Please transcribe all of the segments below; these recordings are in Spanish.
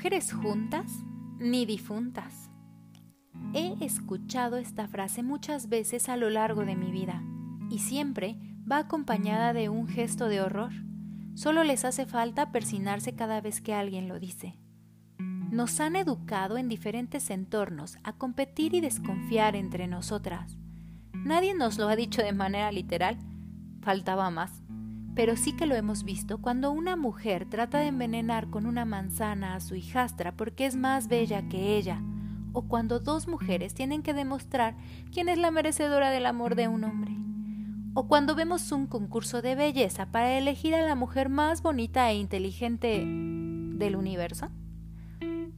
mujeres juntas ni difuntas. He escuchado esta frase muchas veces a lo largo de mi vida y siempre va acompañada de un gesto de horror. Solo les hace falta persinarse cada vez que alguien lo dice. Nos han educado en diferentes entornos a competir y desconfiar entre nosotras. Nadie nos lo ha dicho de manera literal, faltaba más, pero sí que lo hemos visto cuando una mujer trata de envenenar con una manzana a su hijastra porque es más bella que ella, o cuando dos mujeres tienen que demostrar quién es la merecedora del amor de un hombre, o cuando vemos un concurso de belleza para elegir a la mujer más bonita e inteligente del universo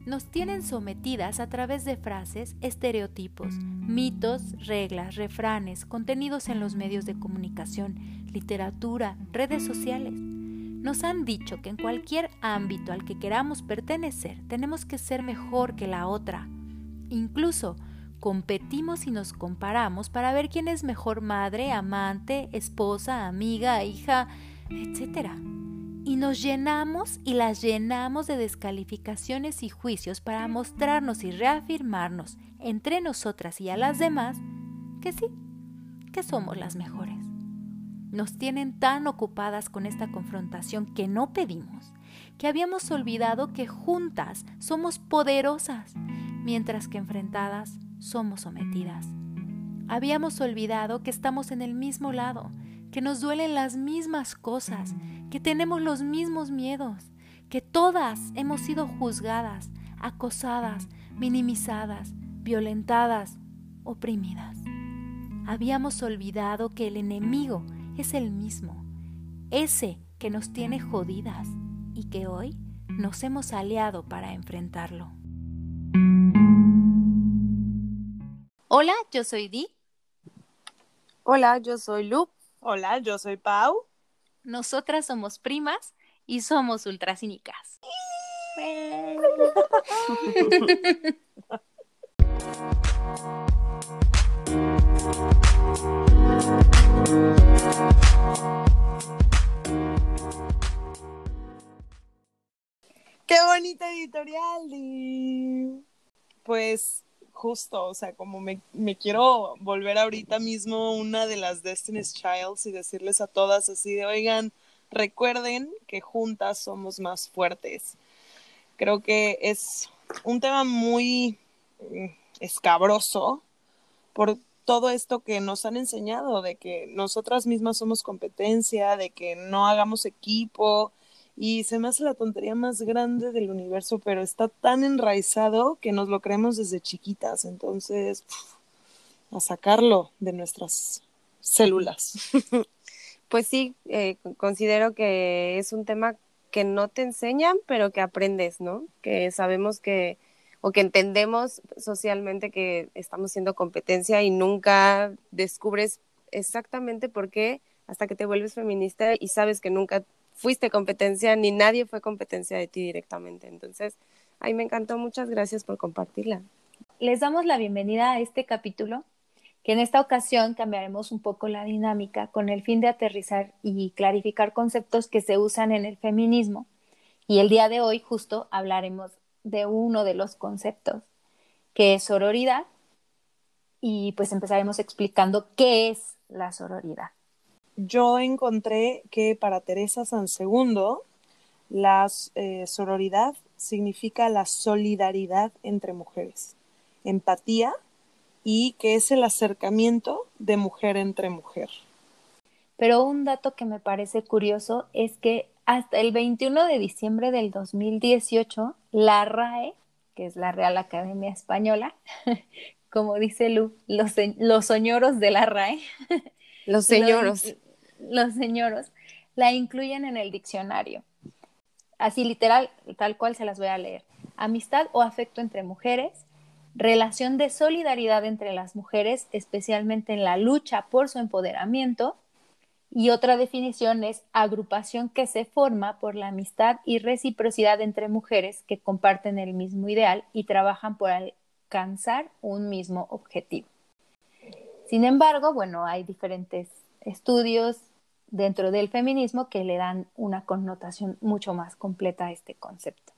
nos tienen sometidas a través de frases, estereotipos, mitos, reglas, refranes, contenidos en los medios de comunicación, literatura, redes sociales. Nos han dicho que en cualquier ámbito al que queramos pertenecer tenemos que ser mejor que la otra. Incluso competimos y nos comparamos para ver quién es mejor madre, amante, esposa, amiga, hija, etcétera y nos llenamos y las llenamos de descalificaciones y juicios para mostrarnos y reafirmarnos entre nosotras y a las demás que sí, que somos las mejores. Nos tienen tan ocupadas con esta confrontación que no pedimos, que habíamos olvidado que juntas somos poderosas, mientras que enfrentadas somos sometidas. Habíamos olvidado que estamos en el mismo lado, que nos duelen las mismas cosas, que tenemos los mismos miedos, que todas hemos sido juzgadas, acosadas, minimizadas, violentadas, oprimidas. Habíamos olvidado que el enemigo es el mismo, ese que nos tiene jodidas y que hoy nos hemos aliado para enfrentarlo. Hola, yo soy Di. Hola, yo soy Lu. Hola, yo soy Pau. Nosotras somos primas y somos ultracínicas. ¡Qué bonita editorial! Pues justo, o sea, como me, quiero volver ahorita mismo una de las Destiny's Childs y decirles a todas así de, oigan, recuerden que juntas somos más fuertes. Creo que es un tema muy mm, escabroso por todo esto que nos han enseñado, de que nosotras mismas somos competencia, de que no hagamos equipo, y se me hace la tontería más grande del universo, pero está tan enraizado que nos lo creemos desde chiquitas, entonces a sacarlo de nuestras células. Pues sí, eh, considero que es un tema que no te enseñan, pero que aprendes, ¿no? Que sabemos que, o que entendemos socialmente que estamos siendo competencia y nunca descubres exactamente por qué hasta que te vuelves feminista y sabes que nunca fuiste competencia, ni nadie fue competencia de ti directamente. Entonces, ahí me encantó. Muchas gracias por compartirla. Les damos la bienvenida a este capítulo, que en esta ocasión cambiaremos un poco la dinámica con el fin de aterrizar y clarificar conceptos que se usan en el feminismo. Y el día de hoy justo hablaremos de uno de los conceptos, que es sororidad, y pues empezaremos explicando qué es la sororidad yo encontré que para Teresa San Segundo, la eh, sororidad significa la solidaridad entre mujeres, empatía y que es el acercamiento de mujer entre mujer. Pero un dato que me parece curioso es que hasta el 21 de diciembre del 2018, la RAE, que es la Real Academia Española, como dice Lu, los, los soñoros de la RAE, los señoros, los señoros, la incluyen en el diccionario. Así literal, tal cual se las voy a leer. Amistad o afecto entre mujeres, relación de solidaridad entre las mujeres, especialmente en la lucha por su empoderamiento. Y otra definición es agrupación que se forma por la amistad y reciprocidad entre mujeres que comparten el mismo ideal y trabajan por alcanzar un mismo objetivo. Sin embargo, bueno, hay diferentes estudios dentro del feminismo que le dan una connotación mucho más completa a este concepto.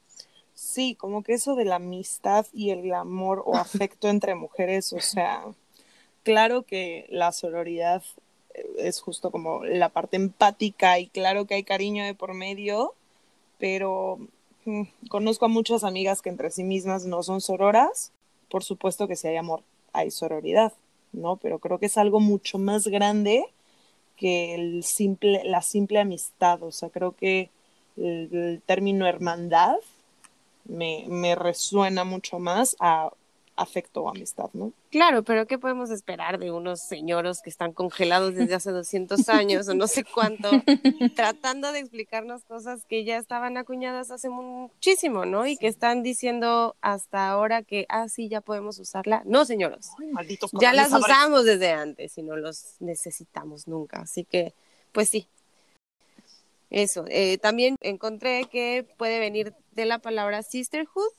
Sí, como que eso de la amistad y el amor o afecto entre mujeres, o sea, claro que la sororidad es justo como la parte empática y claro que hay cariño de por medio, pero mm, conozco a muchas amigas que entre sí mismas no son sororas, por supuesto que si hay amor, hay sororidad, ¿no? Pero creo que es algo mucho más grande que el simple, la simple amistad, o sea, creo que el, término hermandad me, me resuena mucho más a afecto o amistad, ¿no? Claro, pero ¿qué podemos esperar de unos señoros que están congelados desde hace 200 años o no sé cuánto, tratando de explicarnos cosas que ya estaban acuñadas hace muchísimo, ¿no? Y que están diciendo hasta ahora que, ah, sí, ya podemos usarla. No, señoros. ya las usamos desde antes y no los necesitamos nunca. Así que, pues sí. Eso. Eh, también encontré que puede venir de la palabra sisterhood,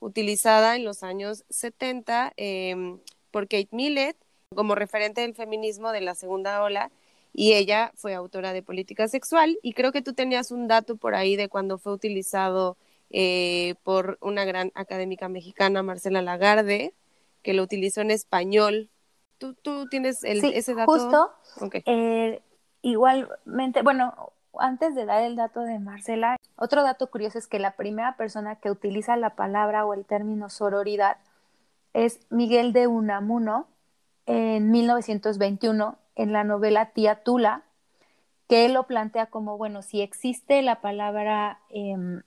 utilizada en los años 70 em, por Kate Millett como referente del feminismo de la segunda ola y ella fue autora de Política Sexual y creo que tú tenías un dato por ahí de cuando fue utilizado eh, por una gran académica mexicana, Marcela Lagarde, que lo utilizó en español. ¿Tú, tú tienes ese dato? Justo. Eh, igualmente, bueno, antes de dar el dato de Marcela, otro dato curioso es que la primera persona que utiliza la palabra o el término sororidad es Miguel de Unamuno en 1921 en la novela Tía Tula, que él lo plantea como, bueno, si existe la palabra em,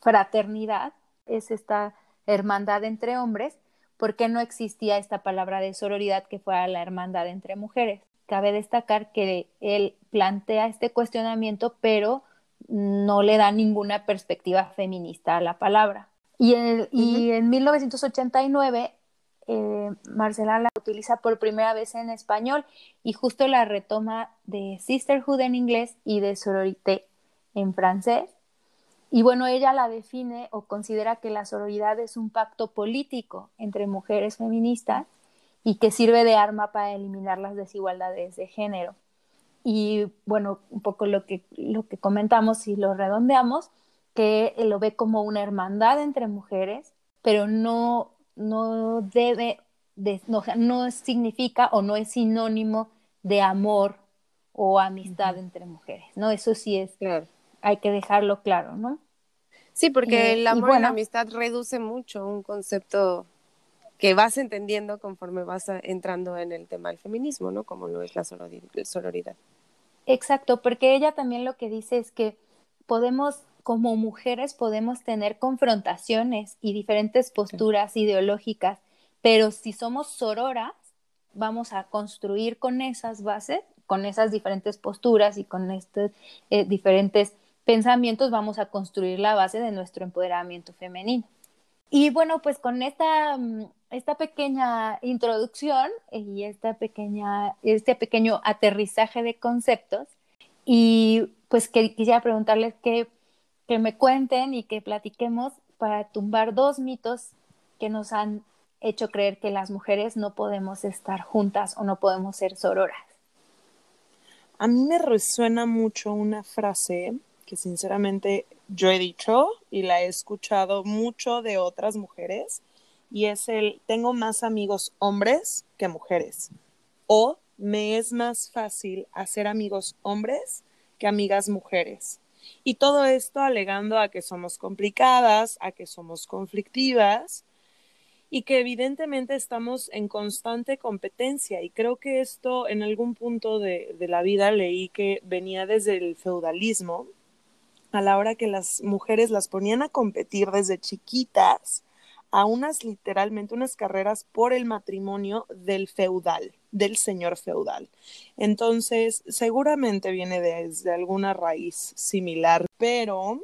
fraternidad, es esta hermandad entre hombres, ¿por qué no existía esta palabra de sororidad que fuera la hermandad entre mujeres? cabe destacar que él plantea este cuestionamiento, pero no le da ninguna perspectiva feminista a la palabra. Y en, y en 1989, eh, Marcela la utiliza por primera vez en español y justo la retoma de sisterhood en inglés y de sororité en francés. Y bueno, ella la define o considera que la sororidad es un pacto político entre mujeres feministas y que sirve de arma para eliminar las desigualdades de género. Y bueno, un poco lo que, lo que comentamos y lo redondeamos, que lo ve como una hermandad entre mujeres, pero no, no debe, no, no significa o no es sinónimo de amor o amistad entre mujeres, ¿no? Eso sí es, claro. hay que dejarlo claro, ¿no? Sí, porque el amor y, la amistad reduce mucho un concepto que vas entendiendo conforme vas entrando en el tema del feminismo, ¿no? Como lo es la sororidad. Exacto, porque ella también lo que dice es que podemos, como mujeres, podemos tener confrontaciones y diferentes posturas ideológicas, pero si somos sororas, vamos a construir con esas bases, con esas diferentes posturas y con estos eh, diferentes pensamientos, vamos a construir la base de nuestro empoderamiento femenino. Y bueno, pues con esta mm, esta pequeña introducción y esta pequeña, este pequeño aterrizaje de conceptos. Y pues que, quisiera preguntarles que, que me cuenten y que platiquemos para tumbar dos mitos que nos han hecho creer que las mujeres no podemos estar juntas o no podemos ser sororas. A mí me resuena mucho una frase que sinceramente yo he dicho y la he escuchado mucho de otras mujeres y es el tengo más amigos hombres que mujeres o me es más fácil hacer amigos hombres que amigas mujeres. Y todo esto alegando a que somos complicadas, a que somos conflictivas y que evidentemente estamos en constante competencia. Y creo que esto en algún punto de, de la vida leí que venía desde el feudalismo, a la hora que las mujeres las ponían a competir desde chiquitas a unas literalmente unas carreras por el matrimonio del feudal, del señor feudal. Entonces, seguramente viene desde alguna raíz similar, pero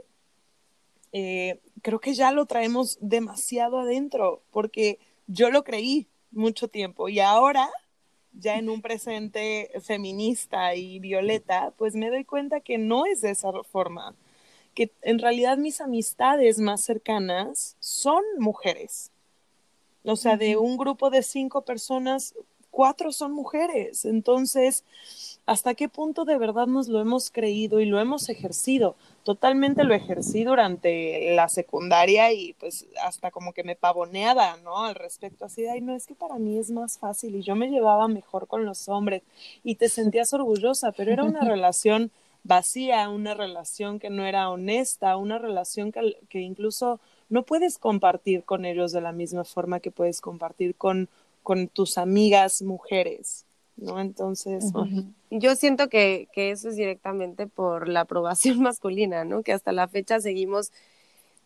eh, creo que ya lo traemos demasiado adentro, porque yo lo creí mucho tiempo y ahora, ya en un presente feminista y violeta, pues me doy cuenta que no es de esa forma que en realidad mis amistades más cercanas son mujeres. O sea, de un grupo de cinco personas, cuatro son mujeres. Entonces, hasta qué punto de verdad nos lo hemos creído y lo hemos ejercido. Totalmente lo ejercí durante la secundaria y pues hasta como que me pavoneaba, ¿no? Al respecto, así de, ay, no, es que para mí es más fácil y yo me llevaba mejor con los hombres y te sentías orgullosa, pero era una relación vacía, una relación que no era honesta, una relación que, que incluso no puedes compartir con ellos de la misma forma que puedes compartir con, con tus amigas mujeres, ¿no? Entonces, yo siento que, que, eso es directamente por la aprobación masculina, ¿no? Que hasta la fecha seguimos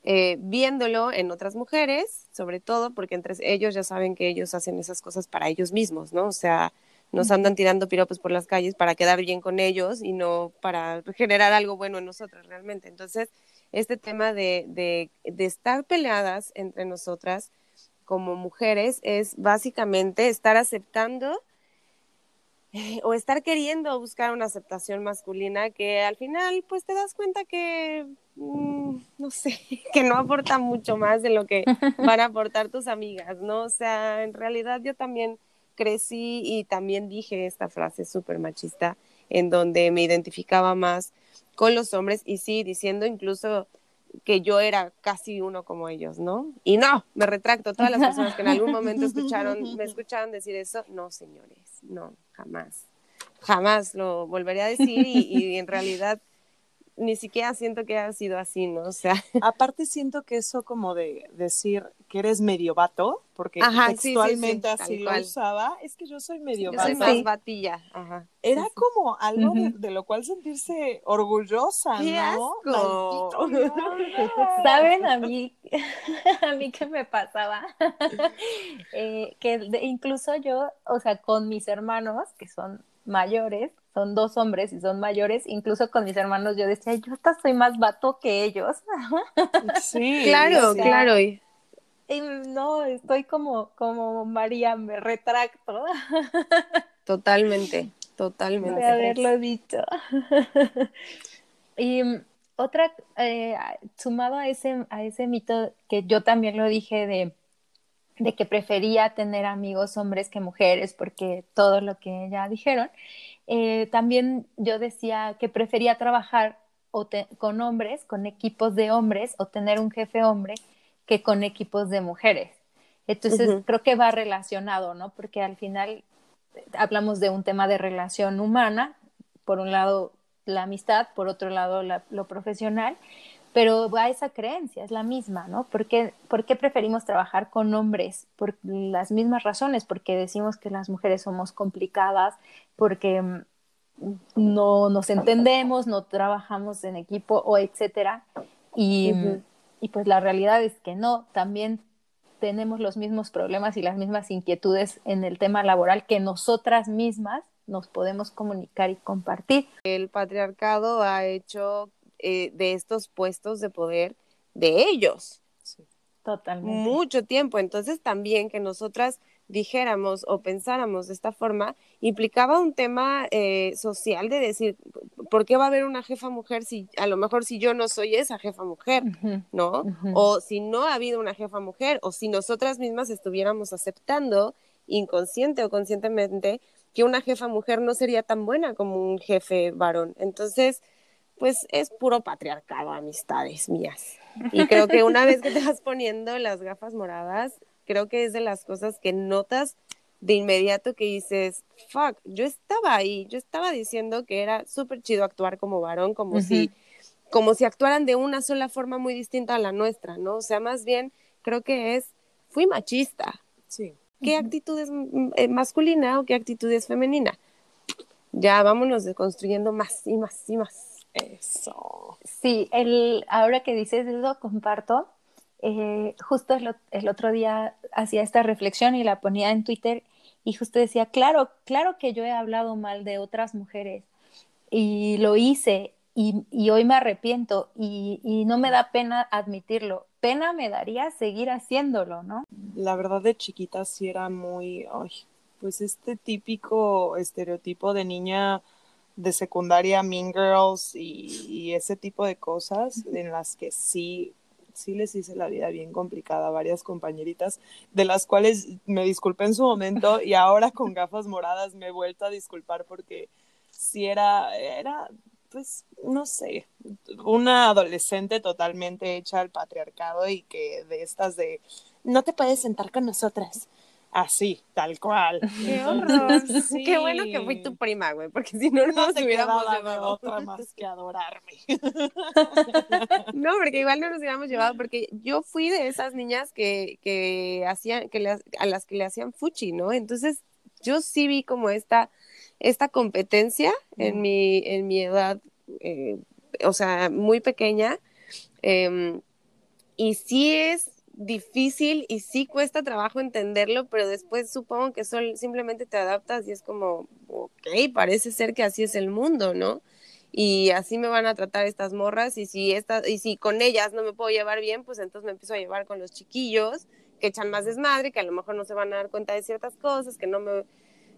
eh, viéndolo en otras mujeres, sobre todo porque entre ellos ya saben que ellos hacen esas cosas para ellos mismos, ¿no? O sea, nos andan tirando piropos por las calles para quedar bien con ellos y no para generar algo bueno en nosotras realmente. Entonces, este tema de, de, de estar peleadas entre nosotras como mujeres es básicamente estar aceptando eh, o estar queriendo buscar una aceptación masculina que al final pues te das cuenta que mm, no sé, que no aporta mucho más de lo que van a aportar tus amigas, ¿no? O sea, en realidad yo también crecí y también dije esta frase súper machista en donde me identificaba más con los hombres y sí, diciendo incluso que yo era casi uno como ellos, ¿no? Y no, me retracto, todas las personas que en algún momento escucharon, me escucharon decir eso, no, señores, no, jamás, jamás lo volveré a decir y, en realidad ni siquiera siento que haya sido así, ¿no? O sea. Aparte siento que eso como de decir que eres medio vato, porque textualmente así lo usaba, es que yo soy medio yo Soy más batilla. Ajá. Era como algo de, lo cual sentirse orgullosa, ¿no? ¿Saben a mí, a mí qué me pasaba? Eh, que incluso yo, o sea, con mis hermanos, que son mayores, son dos hombres y son mayores, incluso con mis hermanos yo decía, yo hasta soy más vato que ellos. Sí, claro, claro. Y no, estoy como, como María, me retracto. Totalmente, totalmente. De haberlo dicho. y mm, otra, eh, sumado a ese, a ese mito que yo también lo dije de, de que prefería tener amigos hombres que mujeres, porque todo lo que ya dijeron, eh, también yo decía que prefería trabajar con hombres, con equipos de hombres, o tener un jefe hombre, que con equipos de mujeres. Entonces, creo que va relacionado, ¿no? Porque al final eh, hablamos de un tema de relación humana, por un lado la amistad, por otro lado lo profesional, pero va esa creencia, es la misma, ¿no? ¿Por qué, ¿Por qué, preferimos trabajar con hombres? Por las mismas razones, porque decimos que las mujeres somos complicadas, porque mm, no nos entendemos, no trabajamos en equipo o etcétera. Y, y pues la realidad es que no, también tenemos los mismos problemas y las mismas inquietudes en el tema laboral que nosotras mismas nos podemos comunicar y compartir. El patriarcado ha hecho eh, de estos puestos de poder de ellos. Totalmente. Mucho tiempo. Entonces también que nosotras dijéramos o pensáramos de esta forma, implicaba un tema eh, social de decir, ¿por qué va a haber una jefa mujer si a lo mejor si yo no soy esa jefa mujer, ¿no? O si no ha habido una jefa mujer, o si nosotras mismas estuviéramos aceptando inconsciente o conscientemente que una jefa mujer no sería tan buena como un jefe varón. Entonces, pues es puro patriarcado, amistades mías. Y creo que una vez que te vas poniendo las gafas moradas, creo que es de las cosas que notas de inmediato que dices, fuck, yo estaba ahí, yo estaba diciendo que era súper chido actuar como varón, como si como si actuaran de una sola forma muy distinta a la nuestra, ¿no? O sea, más bien creo que es, fui machista. Sí. ¿Qué actitud es eh, masculina o qué actitud es femenina? Ya vámonos construyendo más y más y más. Eso. Sí, el, ahora que dices eso, comparto eh, justo el, otro día hacía esta reflexión y la ponía en Twitter y justo decía, claro, claro que yo he hablado mal de otras mujeres y lo hice y, hoy me arrepiento y, no me da pena admitirlo. Pena me daría seguir haciéndolo, ¿no? La verdad de chiquita sí era muy, pues este típico estereotipo de niña de secundaria, Mean Girls y, y ese tipo de cosas en las que sí sí les hice la vida bien complicada a varias compañeritas, de las cuales me disculpé en su momento y ahora con gafas moradas me he vuelto a disculpar porque si era, era, pues, no sé, una adolescente totalmente hecha al patriarcado y que de estas de, no te puedes sentar con nosotras, Así, tal cual. Qué horror. Qué bueno que fui tu prima, güey, porque si no, no nos hubiéramos llevado. otra más que adorarme. no, porque igual no nos hubiéramos llevado, porque yo fui de esas niñas que, que hacían, que le, a las que le hacían fuchi, ¿no? Entonces, yo sí vi como esta, esta competencia en mi, en mi edad, eh, o sea, muy pequeña. Em, y sí es difícil y sí cuesta trabajo entenderlo, pero después supongo que solo, simplemente te adaptas y es como, ok, parece ser que así es el mundo, ¿no? Y así me van a tratar estas morras y si, esta, y si con ellas no me puedo llevar bien, pues entonces me empiezo a llevar con los chiquillos que echan más desmadre, que a lo mejor no se van a dar cuenta de ciertas cosas, que no me,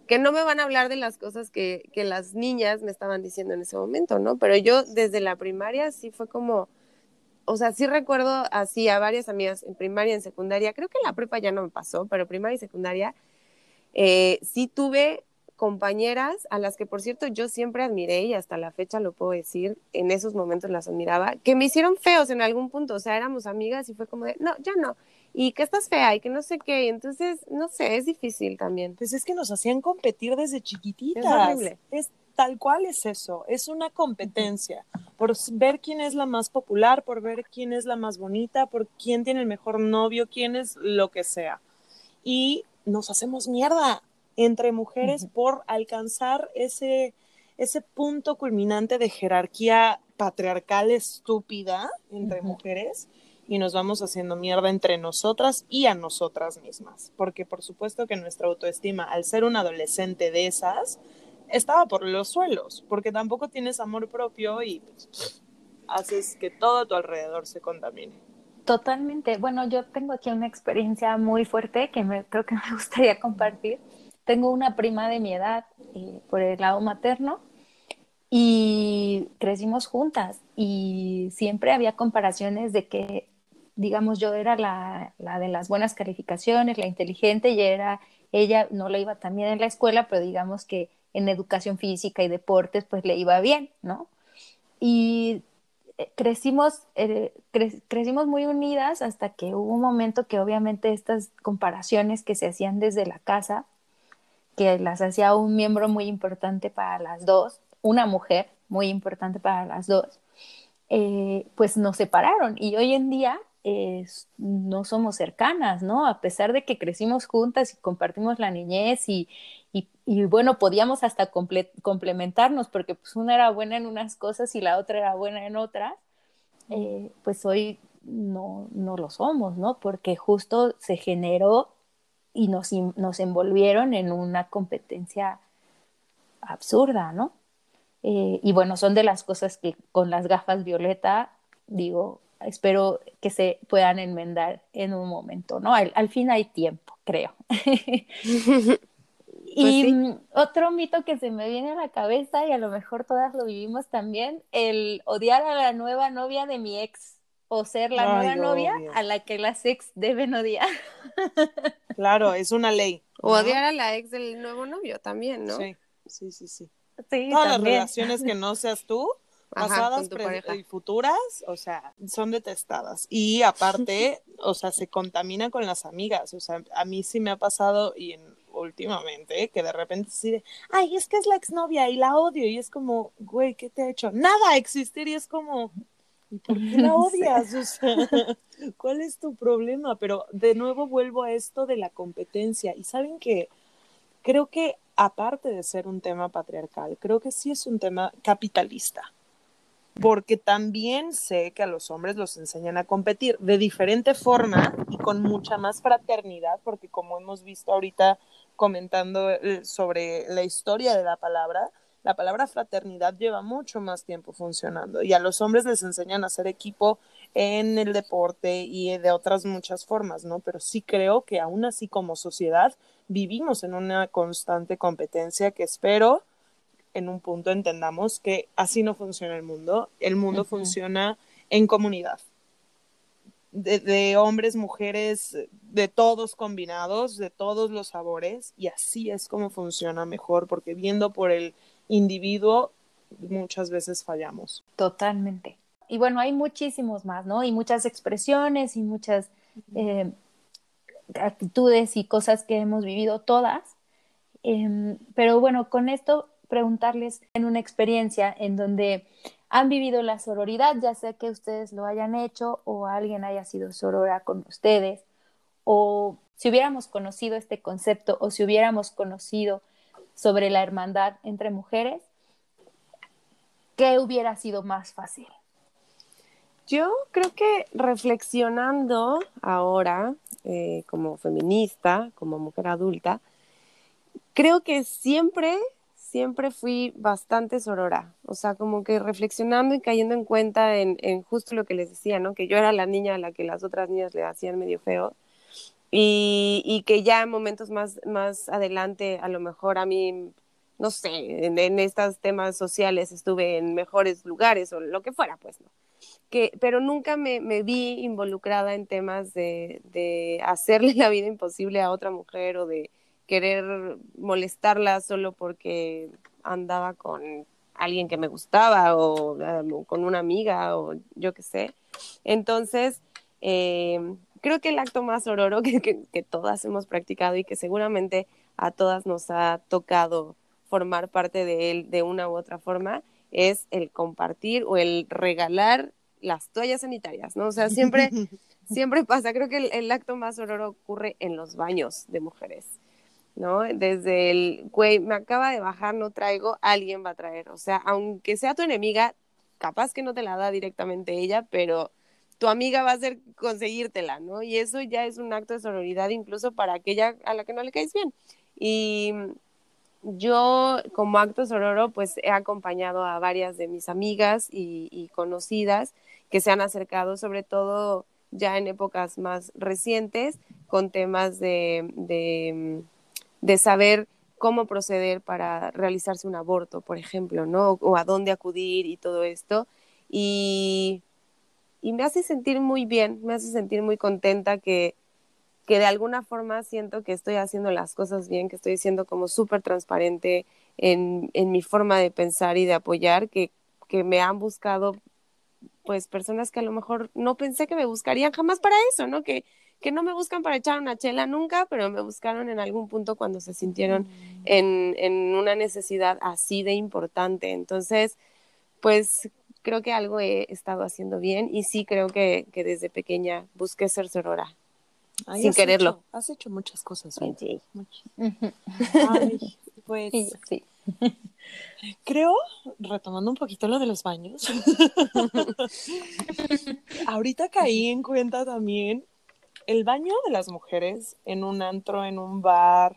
que no me van a hablar de las cosas que, que las niñas me estaban diciendo en ese momento, ¿no? Pero yo desde la primaria sí fue como o sea, sí recuerdo así a varias amigas en primaria, en secundaria, creo que en la prepa ya no me pasó, pero primaria y secundaria, eh, sí tuve compañeras a las que, por cierto, yo siempre admiré y hasta la fecha lo puedo decir, en esos momentos las admiraba, que me hicieron feos en algún punto, o sea, éramos amigas y fue como de, no, ya no, y que estás fea y que no sé qué, entonces, no sé, es difícil también. Pues es que nos hacían competir desde chiquititas. Es horrible. Es tal cual es eso, es una competencia por ver quién es la más popular, por ver quién es la más bonita, por quién tiene el mejor novio, quién es lo que sea. Y nos hacemos mierda entre mujeres por alcanzar ese, ese punto culminante de jerarquía patriarcal estúpida entre mujeres y nos vamos haciendo mierda entre nosotras y a nosotras mismas. Porque por supuesto que nuestra autoestima, al ser un adolescente de esas, estaba por los suelos, porque tampoco tienes amor propio y pues, haces que todo a tu alrededor se contamine. Totalmente. Bueno, yo tengo aquí una experiencia muy fuerte que me, creo que me gustaría compartir. Tengo una prima de mi edad eh, por el lado materno y crecimos juntas y siempre había comparaciones de que, digamos, yo era la, la de las buenas calificaciones, la inteligente y era ella, no le iba tan bien en la escuela, pero digamos que en educación física y deportes, pues le iba bien, ¿no? Y eh, crecimos, eh, crecimos muy unidas hasta que hubo un momento que obviamente estas comparaciones que se hacían desde la casa, que las hacía un miembro muy importante para las dos, una mujer muy importante para las dos, eh, pues nos separaron y hoy en día no somos cercanas, ¿no? A pesar de que crecimos juntas y compartimos la niñez y, y, bueno, podíamos hasta complementarnos porque pues una era buena en unas cosas y la otra era buena en otras, eh, pues hoy no, no lo somos, ¿no? Porque justo se generó y nos, nos envolvieron en una competencia absurda, ¿no? Eh, y bueno, son de las cosas que con las gafas violeta, digo, espero que se puedan enmendar en un momento, ¿no? Al, fin hay tiempo, creo. Pues y mm, otro mito que se me viene a la cabeza, y a lo mejor todas lo vivimos también, el odiar a la nueva novia de mi ex o ser la nueva novia a la que las ex deben odiar. Claro, es una ley. O odiar a la ex del nuevo novio también, ¿no? Sí, sí, sí, sí. Todas las relaciones que no seas tú, pasadas y futuras, o sea, son detestadas. Y aparte, o sea, se contamina con las amigas. O sea, a mí sí me ha pasado y en últimamente, que de repente se ay, es que es la exnovia y la odio, y es como, güey, ¿qué te ha hecho? Nada, existir, y es como, ¿y por qué la odias? O sea, ¿cuál es tu problema? Pero de nuevo vuelvo a esto de la competencia, y saben que creo que aparte de ser un tema patriarcal, creo que sí es un tema capitalista porque también sé que a los hombres los enseñan a competir de diferente forma y con mucha más fraternidad, porque como hemos visto ahorita comentando eh, sobre la historia de la palabra, la palabra fraternidad lleva mucho más tiempo funcionando y a los hombres les enseñan a hacer equipo en el deporte y de otras muchas formas, ¿no? Pero sí creo que aún así como sociedad vivimos en una constante competencia que espero en un punto entendamos que así no funciona el mundo, el mundo funciona en comunidad de, hombres, mujeres, de todos combinados, de todos los sabores, y así es como funciona mejor, porque viendo por el individuo muchas veces fallamos. Totalmente. Y bueno, hay muchísimos más, ¿no? Y muchas expresiones y muchas eh, actitudes y cosas que hemos vivido todas. Em, pero bueno, con esto preguntarles en una experiencia en donde han vivido la sororidad, ya sea que ustedes lo hayan hecho o alguien haya sido sorora con ustedes, o si hubiéramos conocido este concepto o si hubiéramos conocido sobre la hermandad entre mujeres, ¿qué hubiera sido más fácil? Yo creo que reflexionando ahora eh, como feminista, como mujer adulta, creo que siempre siempre fui bastante sorora, o sea, como que reflexionando y cayendo en cuenta en, justo lo que les decía, ¿no? Que yo era la niña a la que las otras niñas le hacían medio feo y, que ya en momentos más, más adelante, a lo mejor a mí, no sé, en, estos temas sociales estuve en mejores lugares o lo que fuera, pues, ¿no? Que, pero nunca me, me vi involucrada en temas de, de hacerle la vida imposible a otra mujer o de querer molestarla solo porque andaba con alguien que me gustaba o um, con una amiga o yo qué sé. Entonces, eh, creo que el acto más ororo que, que, todas hemos practicado y que seguramente a todas nos ha tocado formar parte de él de una u otra forma es el compartir o el regalar las toallas sanitarias, ¿no? O sea, siempre, siempre pasa, creo que el, el acto más ororo ocurre en los baños de mujeres. ¿No? Desde el, güey, me acaba de bajar, no traigo, alguien va a traer. O sea, aunque sea tu enemiga, capaz que no te la da directamente ella, pero tu amiga va a hacer conseguírtela, ¿no? Y eso ya es un acto de sororidad incluso para aquella a la que no le caes bien. Y yo como acto sororo, pues he acompañado a varias de mis amigas y, conocidas que se han acercado, sobre todo ya en épocas más recientes, con temas de de saber cómo proceder para realizarse un aborto, por ejemplo, ¿no? O a dónde acudir y todo esto. Y, y me hace sentir muy bien, me hace sentir muy contenta que, que de alguna forma siento que estoy haciendo las cosas bien, que estoy siendo como súper transparente en, en, mi forma de pensar y de apoyar, que, que me han buscado pues personas que a lo mejor no pensé que me buscarían jamás para eso, ¿no? Que, que no me buscan para echar una chela nunca, pero me buscaron en algún punto cuando se sintieron mm. en, en una necesidad así de importante. Entonces, pues creo que algo he estado haciendo bien y sí creo que, que desde pequeña busqué ser sorora. sin quererlo. has hecho muchas cosas. Sí. Ay, pues sí. Creo, retomando un poquito lo de los baños, ahorita caí en cuenta también el baño de las mujeres en un antro, en un bar,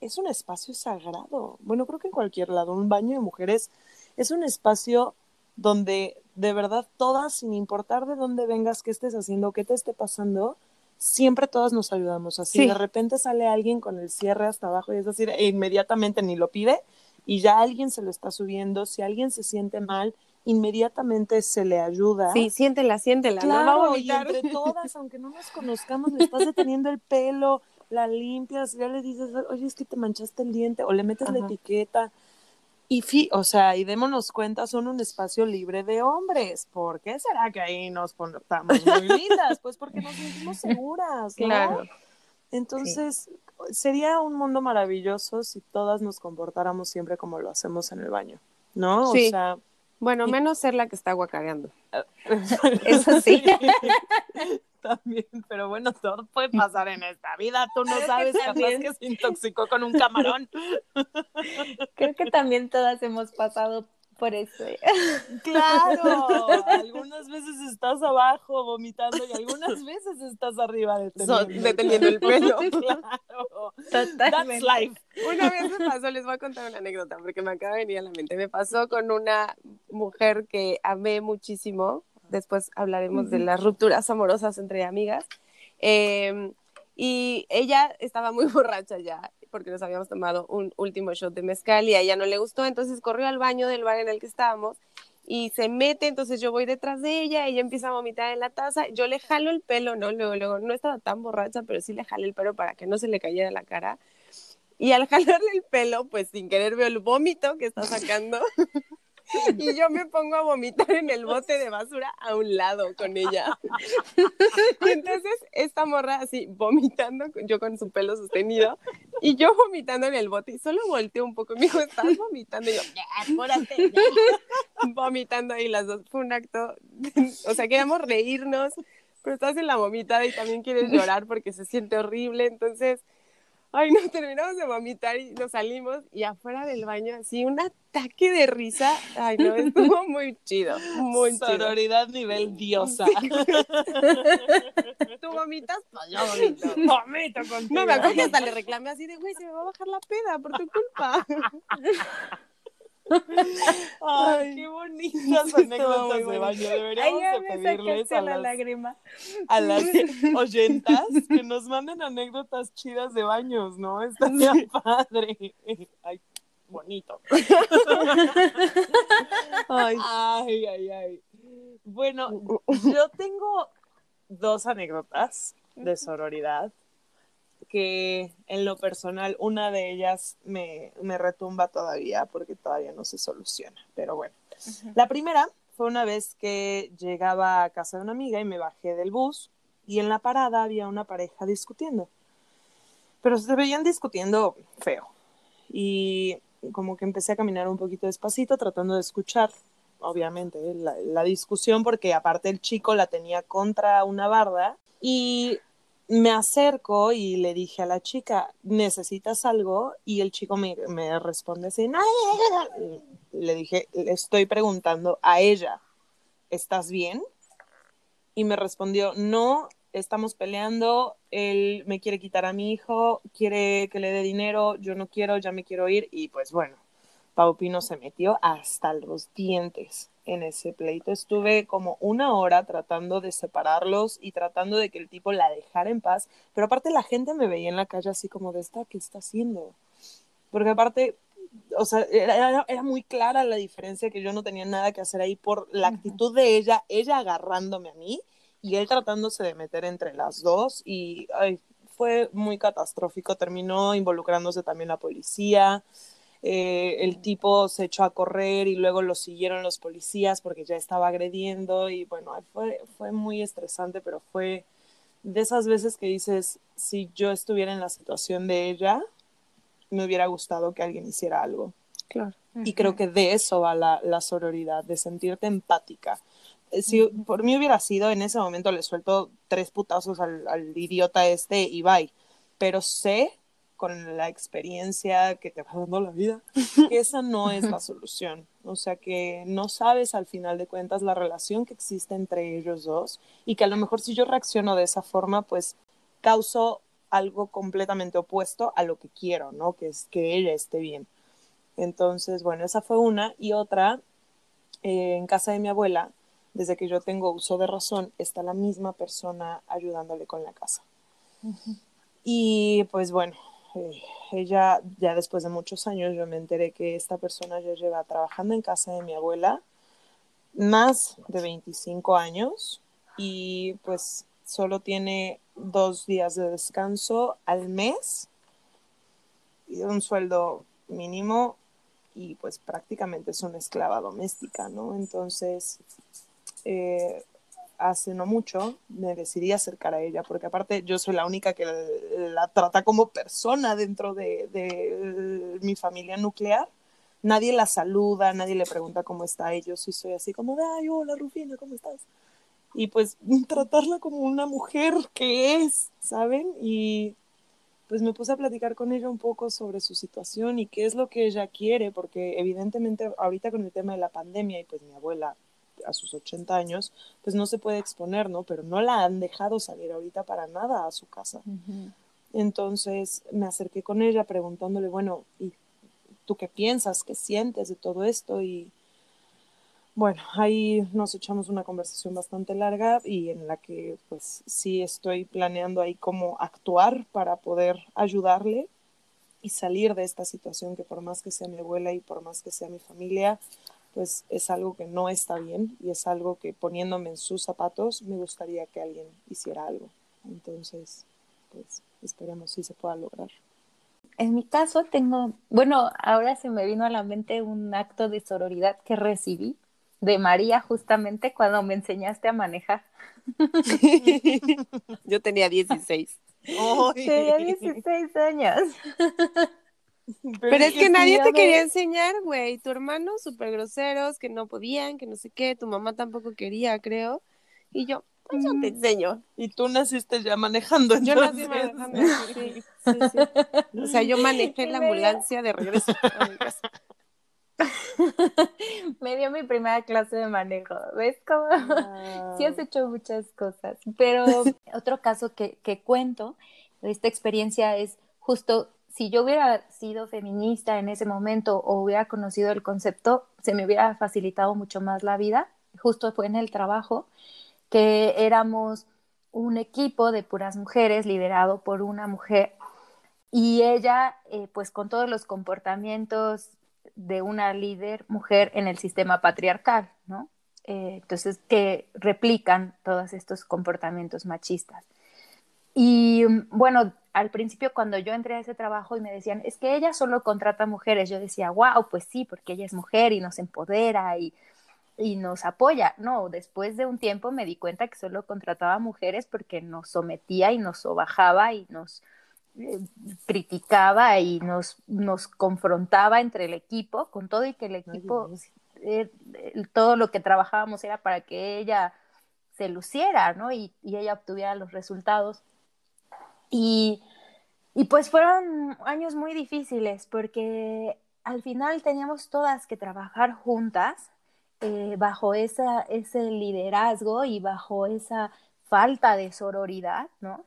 es un espacio sagrado. Bueno, creo que en cualquier lado, un baño de mujeres es un espacio donde de verdad todas, sin importar de dónde vengas, qué estés haciendo, qué te esté pasando, siempre todas nos ayudamos. Así de repente sale alguien con el cierre hasta abajo y es decir, e inmediatamente ni lo pide y ya alguien se lo está subiendo. Si alguien se siente mal, inmediatamente se le ayuda. Sí, siéntela, siéntela. Claro, y entre todas, aunque no nos conozcamos, le estás deteniendo el pelo, la limpias, ya le dices, oye, es que te manchaste el diente, o le metes la etiqueta. Y, fi o sea, y démonos cuenta, son un espacio libre de hombres. ¿Por qué será que ahí nos portamos muy lindas? Pues porque nos sentimos seguras, ¿no? Claro. Entonces, sería un mundo maravilloso si todas nos comportáramos siempre como lo hacemos en el baño, ¿no? Sí. O sea, bueno, menos ser la que está guacareando. Eso sí. También, pero bueno, todo puede pasar en esta vida. Tú no sabes capaz que se intoxicó con un camarón. Creo que también todas hemos pasado por eso. Claro, algunas veces estás abajo vomitando y algunas veces estás arriba deteniendo, el pelo. claro. That's life. Una vez me pasó, les voy a contar una anécdota porque me acaba de venir a la mente. Me pasó con una mujer que amé muchísimo. Después hablaremos de las rupturas amorosas entre amigas. Em, y ella estaba muy borracha ya porque nos habíamos tomado un último shot de mezcal y a ella no le gustó, entonces corrió al baño del bar en el que estábamos y se mete, entonces yo voy detrás de ella, ella empieza a vomitar en la taza, yo le jalo el pelo, no, luego, luego, no estaba tan borracha, pero sí le jalé el pelo para que no se le cayera la cara. Y al jalarle el pelo, pues sin querer veo el vómito que está sacando. y yo me pongo a vomitar en el bote de basura a un lado con ella. y entonces esta morra así vomitando, yo con su pelo sostenido, y yo vomitando en el bote, y solo volteó un poco y me dijo, ¿estás vomitando? Y yo, ya, vomitando ahí las dos. Fue un acto, o sea, queríamos reírnos, pero estás en la vomitada y también quieres llorar porque se siente horrible, entonces Ay, no, terminamos de vomitar y nos salimos y afuera del baño, así un ataque de risa. Ay, no, estuvo muy chido, muy Sororidad nivel diosa. Tú vomitas, pues yo vomito. Vomito contigo. No, me acuerdo que hasta le reclamé así de, güey, se me va a bajar la peda por tu culpa. Ay, qué bonitas anécdotas de baño. Deberíamos de pedirles a las, lágrima. a las oyentas que nos manden anécdotas chidas de baños, ¿no? Estaría padre. Ay, bonito. Ay, ay, ay, ay. Bueno, yo tengo dos anécdotas de sororidad que en lo personal una de ellas me, me retumba todavía porque todavía no se soluciona. Pero bueno, la primera fue una vez que llegaba a casa de una amiga y me bajé del bus y en la parada había una pareja discutiendo. Pero se veían discutiendo feo. Y como que empecé a caminar un poquito despacito tratando de escuchar, obviamente, la, la discusión porque aparte el chico la tenía contra una barda y me acerco y le dije a la chica, ¿necesitas algo? Y el chico me, me responde así, no, le dije, le estoy preguntando a ella, ¿estás bien? Y me respondió, no, estamos peleando, él me quiere quitar a mi hijo, quiere que le dé dinero, yo no quiero, ya me quiero ir. Y pues bueno, Pau Pino se metió hasta los dientes en ese pleito. Estuve como una hora tratando de separarlos y tratando de que el tipo la dejara en paz, pero aparte la gente me veía en la calle así como de esta, ¿qué está haciendo? Porque aparte, o sea, era, era muy clara la diferencia que yo no tenía nada que hacer ahí por la actitud de ella, ella agarrándome a mí y él tratándose de meter entre las dos y ay, fue muy catastrófico, terminó involucrándose también la policía. Eh, el tipo se echó a correr y luego lo siguieron los policías porque ya estaba agrediendo y bueno, fue, fue muy estresante, pero fue de esas veces que dices, si yo estuviera en la situación de ella, me hubiera gustado que alguien hiciera algo. Claro. Y creo que de eso va la, la sororidad, de sentirte empática. Eh, si por mí hubiera sido, en ese momento le suelto tres putazos al, al idiota este y bye. Pero sé con la experiencia que te va dando la vida, que esa no es la solución. O sea, que no sabes al final de cuentas la relación que existe entre ellos dos y que a lo mejor si yo reacciono de esa forma, pues causo algo completamente opuesto a lo que quiero, ¿no? Que es que ella esté bien. Entonces, bueno, esa fue una. Y otra, eh, en casa de mi abuela, desde que yo tengo uso de razón, está la misma persona ayudándole con la casa. Y pues bueno, eh, ella, ya después de muchos años, yo me enteré que esta persona ya lleva trabajando en casa de mi abuela más de 25 años y pues solo tiene dos días de descanso al mes y un sueldo mínimo y pues prácticamente es una esclava doméstica, ¿no? Entonces, eh, hace no mucho me decidí acercar a ella, porque aparte yo soy la única que la, trata como persona dentro de, de, mi familia nuclear. Nadie la saluda, nadie le pregunta cómo está y soy así como de, ay, hola Rufina, ¿cómo estás? Y pues tratarla como una mujer que es, ¿saben? Y pues me puse a platicar con ella un poco sobre su situación y qué es lo que ella quiere, porque evidentemente ahorita con el tema de la pandemia y pues mi abuela a sus 80 años, pues no se puede exponer, ¿no? Pero no la han dejado salir ahorita para nada a su casa. Entonces me acerqué con ella preguntándole, bueno, ¿y tú qué piensas, qué sientes de todo esto? Y bueno, ahí nos echamos una conversación bastante larga y en la que pues sí estoy planeando ahí cómo actuar para poder ayudarle y salir de esta situación que por más que sea mi abuela y por más que sea mi familia, pues es algo que no está bien y es algo que poniéndome en sus zapatos me gustaría que alguien hiciera algo. Entonces, pues esperemos si se pueda lograr. en mi caso tengo, bueno, ahora se me vino a la mente un acto de sororidad que recibí de María justamente cuando me enseñaste a manejar. Yo tenía 16. Tenía 16 años. Pero, es que nadie te quería enseñar, güey. Tu hermano súper groseros, que no podían, que no sé qué. Tu mamá tampoco quería, creo. Y yo, pues yo te Mm. enseño. Y tú naciste ya manejando. Yo nací entonces. manejando. Sí, sí, sí. O sea, yo manejé la ambulancia de regreso a mi casa. me dio mi primera clase de manejo. ¿Ves cómo? Ah. Sí has hecho muchas cosas, pero otro caso que, que cuento de esta experiencia es justo si yo hubiera sido feminista en ese momento o hubiera conocido el concepto, se me hubiera facilitado mucho más la vida. Justo fue en el trabajo que éramos un equipo de puras mujeres liderado por una mujer y ella, eh, pues con todos los comportamientos de una líder mujer en el sistema patriarcal, ¿no? Eh, entonces, que replican todos estos comportamientos machistas. Y bueno, al principio cuando yo entré a ese trabajo y me decían, es que ella solo contrata mujeres, yo decía, wow, pues sí, porque ella es mujer y nos empodera y, y nos apoya. No, después de un tiempo me di cuenta que solo contrataba mujeres porque nos sometía y nos sobajaba y nos eh, criticaba y nos, nos confrontaba entre el equipo, con todo y que el equipo, eh, eh, todo lo que trabajábamos era para que ella se luciera, ¿no? Y, y ella obtuviera los resultados. Y, y pues fueron años muy difíciles porque al final teníamos todas que trabajar juntas eh, bajo esa, ese liderazgo y bajo esa falta de sororidad, ¿no?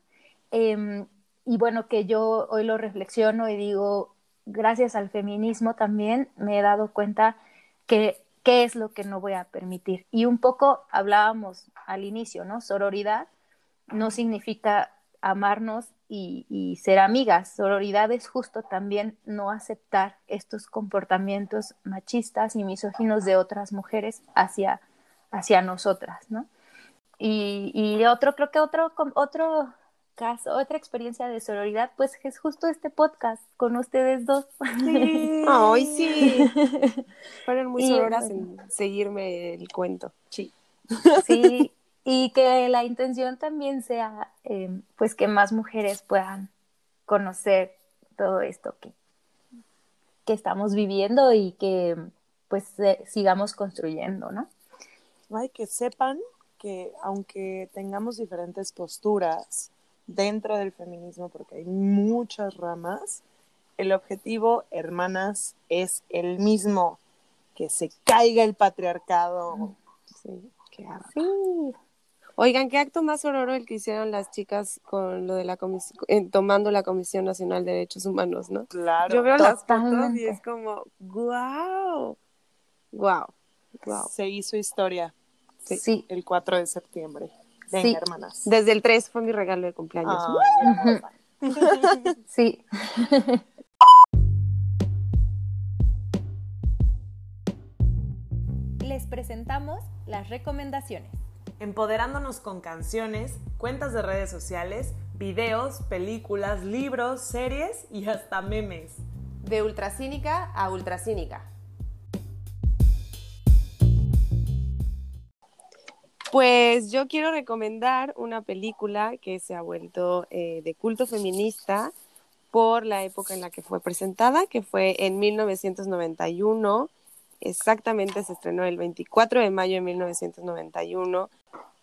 Eh, y bueno, que yo hoy lo reflexiono y digo, gracias al feminismo también me he dado cuenta que qué es lo que no voy a permitir. Y un poco hablábamos al inicio, ¿no? Sororidad no significa amarnos y, y, ser amigas. Sororidad es justo también no aceptar estos comportamientos machistas y misóginos de otras mujeres hacia, hacia nosotras, ¿no? Y, y otro, creo que otro, otro caso, otra experiencia de sororidad, pues es justo este podcast con ustedes dos. Sí. Ay, sí. Fueron muy sororas en seguirme el cuento. Sí. Sí, y que la intención también sea, eh, pues, que más mujeres puedan conocer todo esto que, que estamos viviendo y que, pues, eh, sigamos construyendo, ¿no? Ay, que sepan que aunque tengamos diferentes posturas dentro del feminismo, porque hay muchas ramas, el objetivo, hermanas, es el mismo, que se caiga el patriarcado. Sí, qué sí. Oigan, ¿qué acto más horror el que hicieron las chicas con lo de la comisión, eh, tomando la Comisión Nacional de Derechos Humanos, no? Claro. Yo veo las fotos y es como, wow, wow, wow. Se hizo historia. Sí. sí. El 4 de septiembre. Venga, sí. hermanas. Desde el 3 fue mi regalo de cumpleaños. Ay, sí. Les presentamos las recomendaciones. Empoderándonos con canciones, cuentas de redes sociales, videos, películas, libros, series y hasta memes. De ultracínica a ultracínica. Pues yo quiero recomendar una película que se ha vuelto eh, de culto feminista por la época en la que fue presentada, que fue en 1991. Exactamente se estrenó el 24 de mayo de 1991,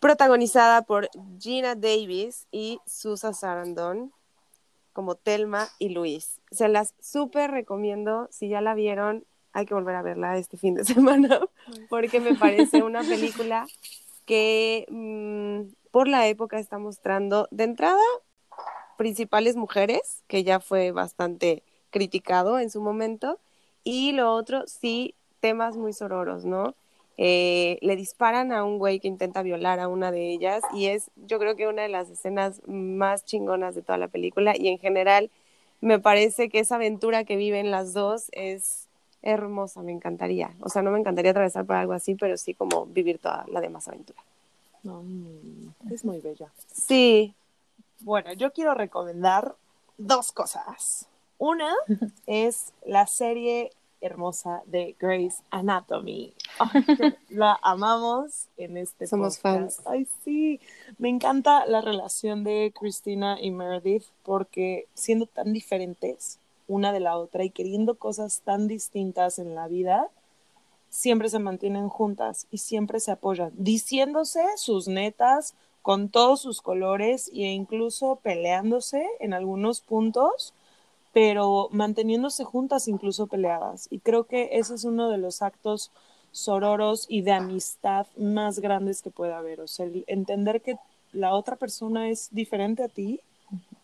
protagonizada por Gina Davis y Susan Sarandon como Telma y Luis. Se las súper recomiendo, si ya la vieron, hay que volver a verla este fin de semana, porque me parece una película que mmm, por la época está mostrando de entrada principales mujeres, que ya fue bastante criticado en su momento, y lo otro, sí, temas muy sororos, ¿no? Eh, le disparan a un güey que intenta violar a una de ellas y es yo creo que una de las escenas más chingonas de toda la película y en general me parece que esa aventura que viven las dos es hermosa, me encantaría. O sea, no me encantaría atravesar por algo así, pero sí como vivir toda la demás aventura. Mm, es muy bella. Sí. Bueno, yo quiero recomendar dos cosas. Una es la serie hermosa de Grey's Anatomy. la amamos en este Somos podcast. fans. Ay, sí. Me encanta la relación de Christina y Meredith porque siendo tan diferentes una de la otra y queriendo cosas tan distintas en la vida, siempre se mantienen juntas y siempre se apoyan, diciéndose sus netas con todos sus colores e incluso peleándose en algunos puntos, pero manteniéndose juntas incluso peleadas. Y creo que ese es uno de los actos sororos y de amistad más grandes que puede haber. O sea, el entender que la otra persona es diferente a ti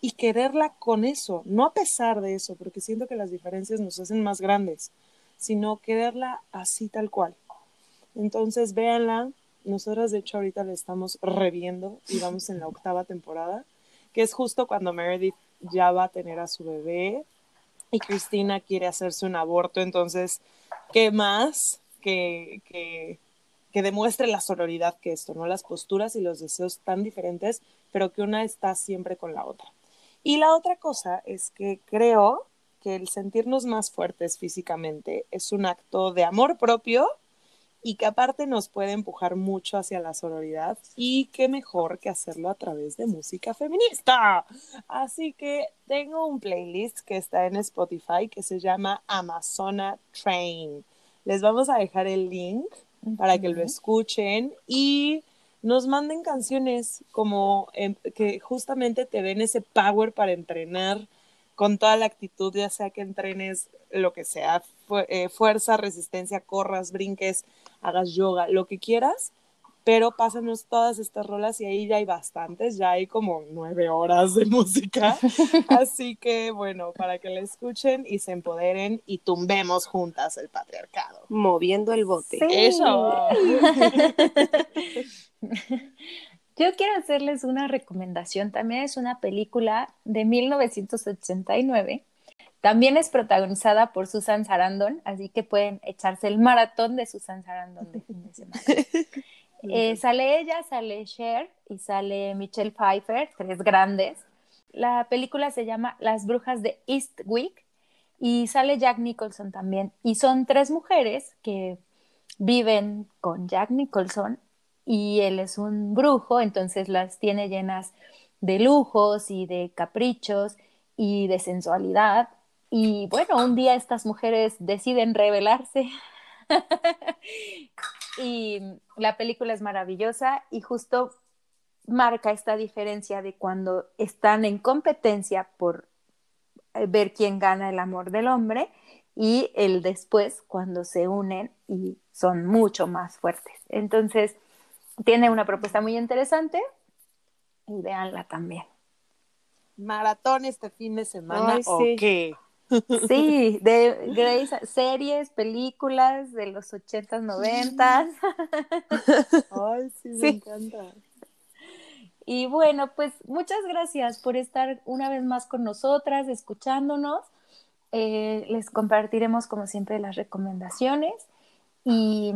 y quererla con eso, no a pesar de eso, porque siento que las diferencias nos hacen más grandes, sino quererla así tal cual. Entonces, véanla. Nosotras, de hecho, ahorita la estamos reviendo y vamos en la octava temporada, que es justo cuando Meredith ya va a tener a su bebé y Cristina quiere hacerse un aborto. Entonces, ¿qué más que, que, que demuestre la sororidad que esto, ¿no? Las posturas y los deseos tan diferentes, pero que una está siempre con la otra. Y la otra cosa es que creo que el sentirnos más fuertes físicamente es un acto de amor propio y que aparte nos puede empujar mucho hacia la sororidad y qué mejor que hacerlo a través de música feminista. Así que tengo un playlist que está en Spotify que se llama Amazona Train. Les vamos a dejar el link para que lo escuchen y nos manden canciones como eh, que justamente te den ese power para entrenar con toda la actitud, ya sea que entrenes lo que sea, fu eh, fuerza, resistencia, corras, brinques, hagas yoga, lo que quieras, pero pásanos todas estas rolas y ahí ya hay bastantes, ya hay como nueve horas de música, así que bueno, para que la escuchen y se empoderen y tumbemos juntas el patriarcado. Moviendo el bote. Sí. Eso. Yo quiero hacerles una recomendación. También es una película de 1989. También es protagonizada por Susan Sarandon, así que pueden echarse el maratón de Susan Sarandon de fin de semana. Eh, sale ella, sale Cher y sale Michelle Pfeiffer, tres grandes. La película se llama Las Brujas de Eastwick y sale Jack Nicholson también. Y son tres mujeres que viven con Jack Nicholson y él es un brujo, entonces las tiene llenas de lujos y de caprichos y de sensualidad. Y bueno, un día estas mujeres deciden rebelarse y la película es maravillosa y justo marca esta diferencia de cuando están en competencia por eh, ver quién gana el amor del hombre y el después cuando se unen y son mucho más fuertes. Entonces, tiene una propuesta muy interesante y véanla también. Maratón este fin de semana Ay, o sí. qué? Sí, de Grace, series, películas de los 80s, 90s. Ay, sí, me Sí. encanta. Y bueno, pues muchas gracias por estar una vez más con nosotras, escuchándonos. Eh, les compartiremos como siempre las recomendaciones y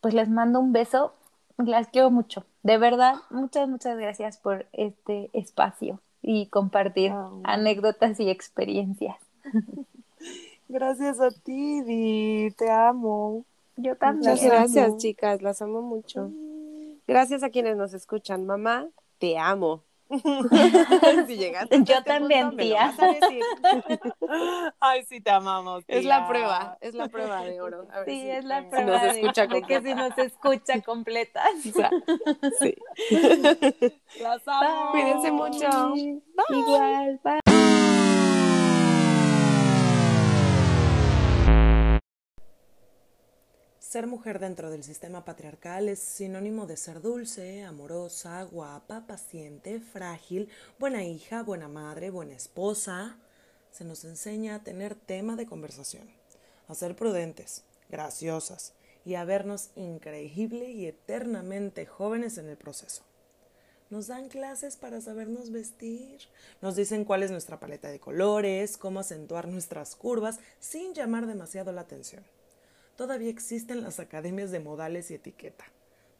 pues les mando un beso. Las quiero mucho. De verdad, muchas, muchas gracias por este espacio y compartir Au. anécdotas y experiencias. Gracias a ti, Di, te amo. Yo también. Muchas gracias, chicas, las amo mucho. Gracias a quienes nos escuchan. Mamá, te amo. si llegaste Yo este también, punto, me lo tía. vas a decir. Ay, sí, te amamos. Es la prueba, es la prueba de oro. A ver Sí, si- es la si prueba nos de- escucha de, que completa. si nos escucha. O sea, sí. Las amo. Cuídense mucho. Igual, bye. Ser mujer dentro del sistema patriarcal es sinónimo de ser dulce, amorosa, guapa, paciente, frágil, buena hija, buena madre, buena esposa. Se nos enseña a tener tema de conversación, a ser prudentes, graciosas y a vernos increíble y eternamente jóvenes en el proceso. Nos dan clases para sabernos vestir, nos dicen cuál es nuestra paleta de colores, cómo acentuar nuestras curvas sin llamar demasiado la atención todavía existen las academias de modales y etiqueta,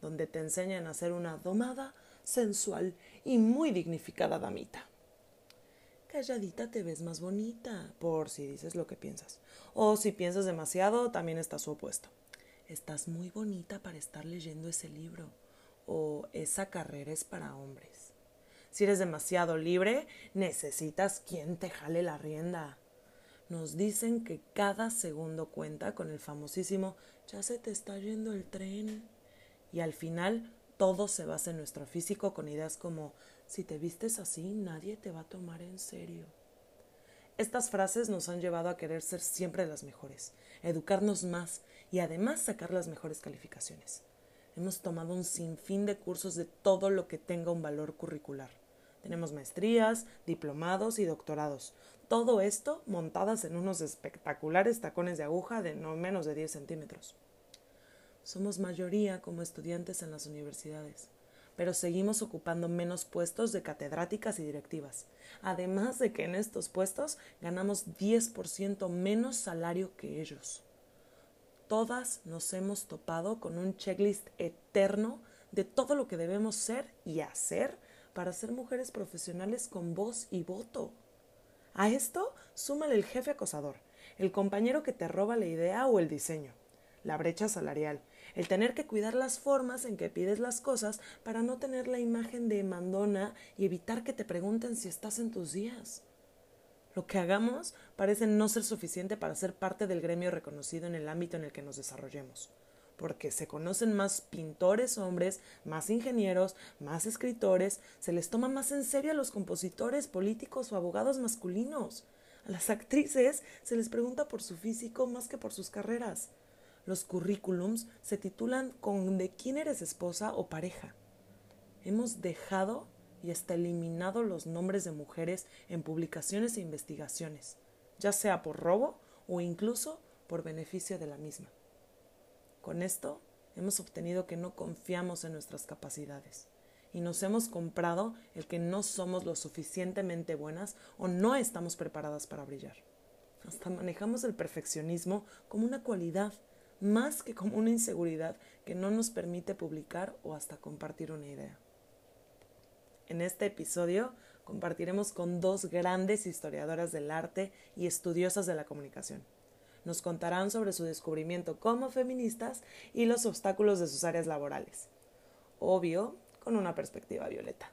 donde te enseñan a ser una domada, sensual y muy dignificada damita. calladita te ves más bonita, por si dices lo que piensas. O si piensas demasiado, también está su opuesto. Estás muy bonita para estar leyendo ese libro. O esa carrera es para hombres. Si eres demasiado libre, necesitas quien te jale la rienda. Nos dicen que cada segundo cuenta con el famosísimo ya se te está yendo el tren. Y al final todo se basa en nuestro físico con ideas como si te vistes así nadie te va a tomar en serio. Estas frases nos han llevado a querer ser siempre las mejores, educarnos más y además sacar las mejores calificaciones. Hemos tomado un sinfín de cursos de todo lo que tenga un valor curricular. Tenemos maestrías, diplomados y doctorados. Todo esto montadas en unos espectaculares tacones de aguja de no menos de 10 centímetros. Somos mayoría como estudiantes en las universidades, pero seguimos ocupando menos puestos de catedráticas y directivas, además de que en estos puestos ganamos 10% menos salario que ellos. Todas nos hemos topado con un checklist eterno de todo lo que debemos ser y hacer para ser mujeres profesionales con voz y voto. A esto súmale el jefe acosador, el compañero que te roba la idea o el diseño, la brecha salarial, el tener que cuidar las formas en que pides las cosas para no tener la imagen de mandona y evitar que te pregunten si estás en tus días. Lo que hagamos parece no ser suficiente para ser parte del gremio reconocido en el ámbito en el que nos desarrollemos, porque se conocen más pintores hombres, más ingenieros, más escritores, se les toma más en serio a los compositores, políticos o abogados masculinos. A las actrices se les pregunta por su físico más que por sus carreras. Los currículums se titulan con de quién eres esposa o pareja. Hemos dejado y hasta eliminado los nombres de mujeres en publicaciones e investigaciones, ya sea por robo o incluso por beneficio de la misma. Con esto hemos obtenido que no confiamos en nuestras capacidades y nos hemos comprado el que no somos lo suficientemente buenas o no estamos preparadas para brillar. Hasta manejamos el perfeccionismo como una cualidad más que como una inseguridad que no nos permite publicar o hasta compartir una idea. En este episodio compartiremos con dos grandes historiadoras del arte y estudiosas de la comunicación. Nos contarán sobre su descubrimiento como feministas y los obstáculos de sus áreas laborales. Obvio, con una perspectiva violeta.